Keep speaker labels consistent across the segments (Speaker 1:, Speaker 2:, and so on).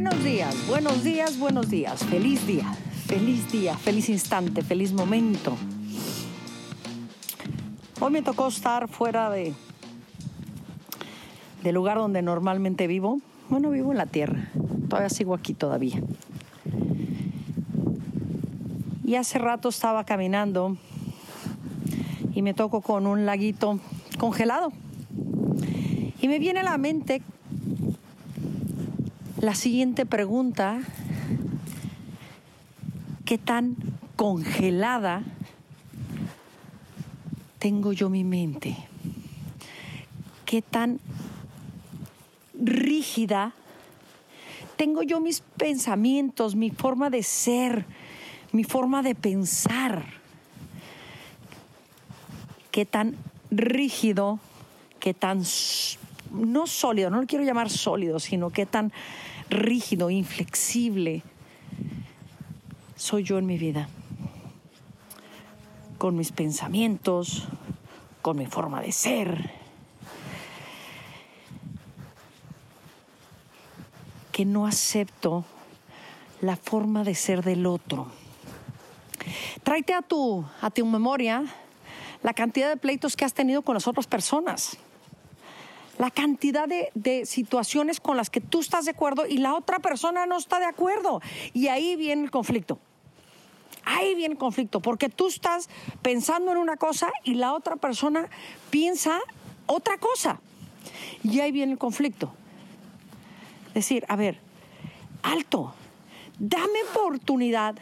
Speaker 1: Buenos días, buenos días, buenos días. Feliz día, feliz día, feliz instante, feliz momento. Hoy me tocó estar fuera de del lugar donde normalmente vivo. Bueno, vivo en la tierra. Todavía sigo aquí todavía. Y hace rato estaba caminando y me toco con un laguito congelado. Y me viene a la mente la siguiente pregunta, ¿qué tan congelada tengo yo mi mente? ¿Qué tan rígida tengo yo mis pensamientos, mi forma de ser, mi forma de pensar? ¿Qué tan rígido, qué tan no sólido, no lo quiero llamar sólido, sino qué tan rígido, inflexible soy yo en mi vida. Con mis pensamientos, con mi forma de ser. Que no acepto la forma de ser del otro. Tráete a tu, a tu memoria la cantidad de pleitos que has tenido con las otras personas la cantidad de, situaciones con las que tú estás de acuerdo y la otra persona no está de acuerdo. Y ahí viene el conflicto. Ahí viene el conflicto, porque tú estás pensando en una cosa y la otra persona piensa otra cosa. Y ahí viene el conflicto. Decir, a ver, alto, dame oportunidad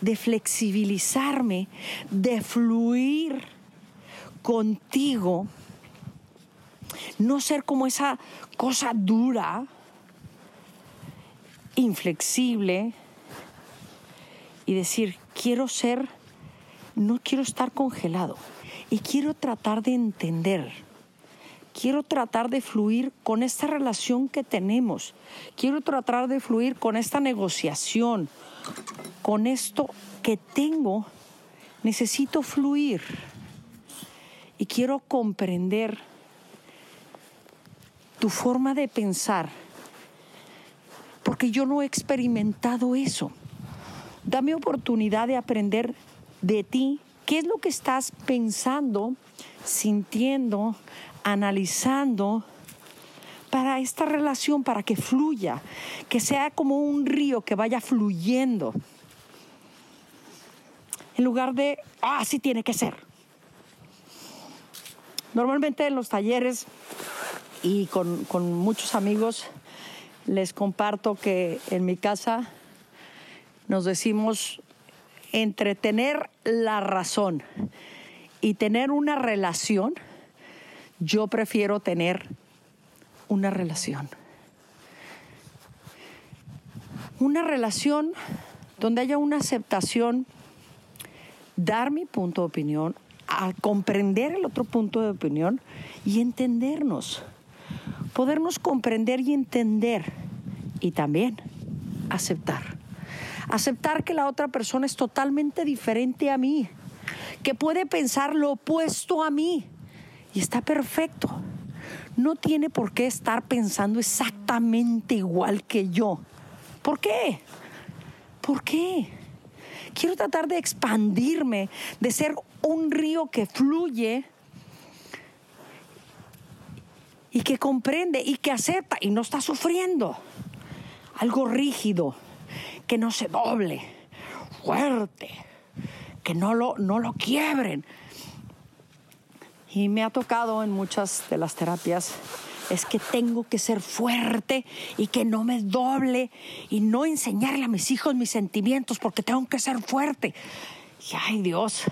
Speaker 1: de flexibilizarme, de fluir contigo no ser como esa cosa dura, inflexible, y decir, quiero ser, no quiero estar congelado, y quiero tratar de entender, quiero tratar de fluir con esta relación que tenemos, quiero tratar de fluir con esta negociación, con esto que tengo, necesito fluir y quiero comprender tu forma de pensar, porque yo no he experimentado eso. Dame oportunidad de aprender de ti qué es lo que estás pensando, sintiendo, analizando para esta relación, para que fluya, que sea como un río que vaya fluyendo. En lugar de, ah, así tiene que ser. Normalmente en los talleres y con, muchos amigos les comparto que en mi casa nos decimos entre tener la razón y tener una relación, yo prefiero tener una relación. Una relación donde haya una aceptación, dar mi punto de opinión, a comprender el otro punto de opinión y entendernos podernos comprender y entender y también aceptar. Aceptar que la otra persona es totalmente diferente a mí, que puede pensar lo opuesto a mí y está perfecto. No tiene por qué estar pensando exactamente igual que yo. ¿Por qué? ¿Por qué? Quiero tratar de expandirme, de ser un río que fluye y que comprende y que acepta y no está sufriendo. Algo rígido, que no se doble, fuerte, que no lo, no lo quiebren. Y me ha tocado en muchas de las terapias es que tengo que ser fuerte y que no me doble y no enseñarle a mis hijos mis sentimientos porque tengo que ser fuerte. Y ay Dios,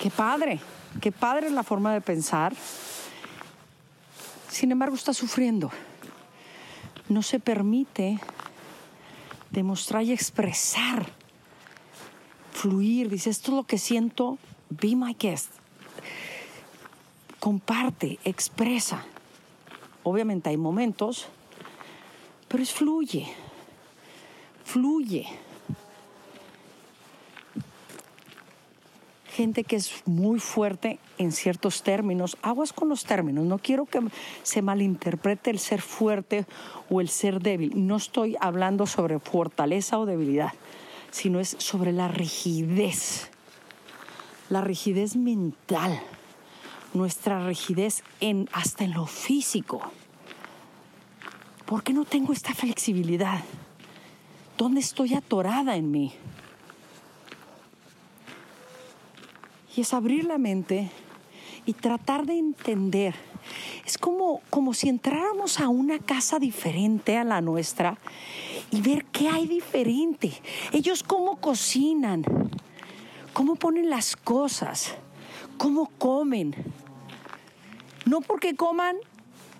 Speaker 1: qué padre, qué padre es la forma de pensar sin embargo, está sufriendo. No se permite demostrar y expresar, fluir. Dice, esto es lo que siento, be my guest. Comparte, expresa. Obviamente hay momentos, pero es fluye, fluye. Gente que es muy fuerte en ciertos términos. Aguas con los términos. No quiero que se malinterprete el ser fuerte o el ser débil. No estoy hablando sobre fortaleza o debilidad, sino es sobre la rigidez. La rigidez mental. Nuestra rigidez en, hasta en lo físico. ¿Por qué no tengo esta flexibilidad? ¿Dónde estoy atorada en mí? Es abrir la mente y tratar de entender. Es como, como si entráramos a una casa diferente a la nuestra y ver qué hay diferente. Ellos cómo cocinan, cómo ponen las cosas, cómo comen. No porque coman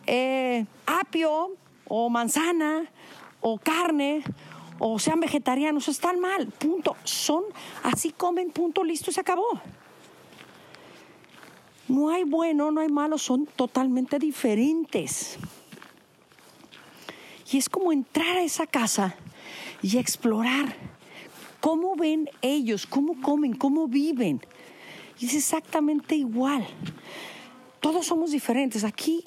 Speaker 1: eh, apio o manzana o carne o sean vegetarianos, están mal, punto. Son, así comen, punto, listo, se acabó. No hay bueno, no hay malo, son totalmente diferentes. Y es como entrar a esa casa y explorar cómo ven ellos, cómo comen, cómo viven. Y es exactamente igual. Todos somos diferentes. Aquí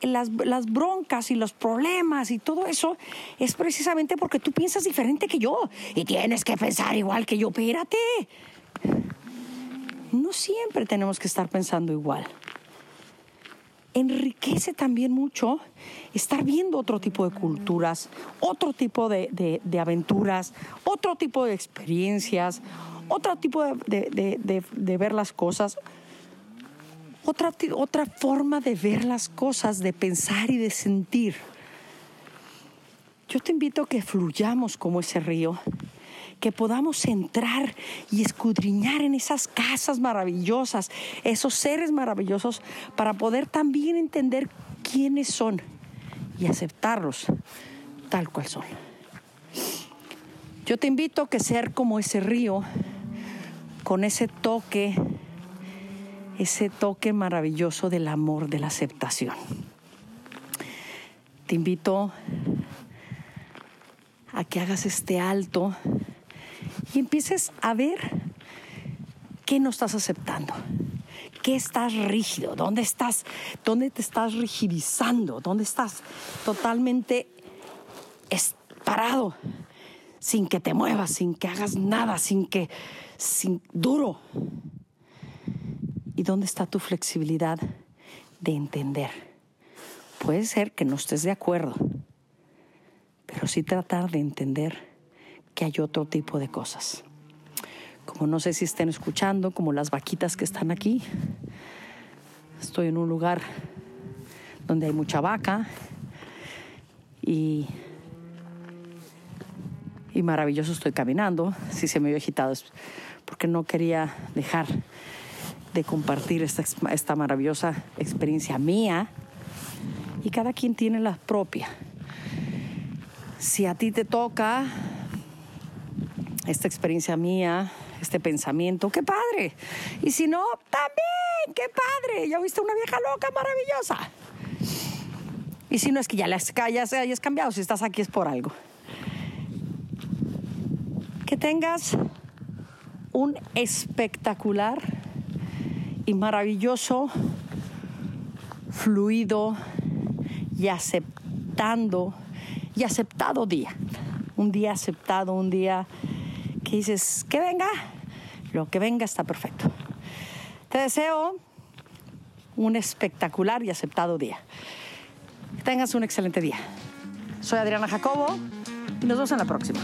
Speaker 1: las, las, broncas y los problemas y todo eso es precisamente porque tú piensas diferente que yo y tienes que pensar igual que yo. Espérate no siempre tenemos que estar pensando igual. Enriquece también mucho estar viendo otro tipo de culturas, otro tipo de, aventuras, otro tipo de experiencias, otro tipo de, ver las cosas, otra, otra forma de ver las cosas, de pensar y de sentir. Yo te invito a que fluyamos como ese río que podamos entrar y escudriñar en esas casas maravillosas, esos seres maravillosos, para poder también entender quiénes son y aceptarlos tal cual son. Yo te invito a que ser como ese río, con ese toque, ese toque maravilloso del amor, de la aceptación. Te invito a que hagas este alto y empieces a ver qué no estás aceptando, qué estás rígido, dónde estás, dónde te estás rigidizando, dónde estás totalmente parado, sin que te muevas, sin que hagas nada, sin que, sin duro. ¿Y dónde está tu flexibilidad de entender? Puede ser que no estés de acuerdo, pero sí tratar de entender que hay otro tipo de cosas. Como no sé si estén escuchando, como las vaquitas que están aquí. Estoy en un lugar donde hay mucha vaca y, y maravilloso estoy caminando. Si se me vio agitado es porque no quería dejar de compartir esta, esta maravillosa experiencia mía y cada quien tiene la propia. Si a ti te toca esta experiencia mía, este pensamiento, qué padre. Y si no, también, qué padre. Ya viste una vieja loca maravillosa. Y si no es que ya, las, se hayas cambiado, si estás aquí es por algo. Que tengas un espectacular y maravilloso, fluido y aceptando y aceptado día. Un día aceptado, un día que dices, que venga, lo que venga está perfecto. Te deseo un espectacular y aceptado día. Que tengas un excelente día. Soy Adriana Jacobo y nos vemos en la próxima.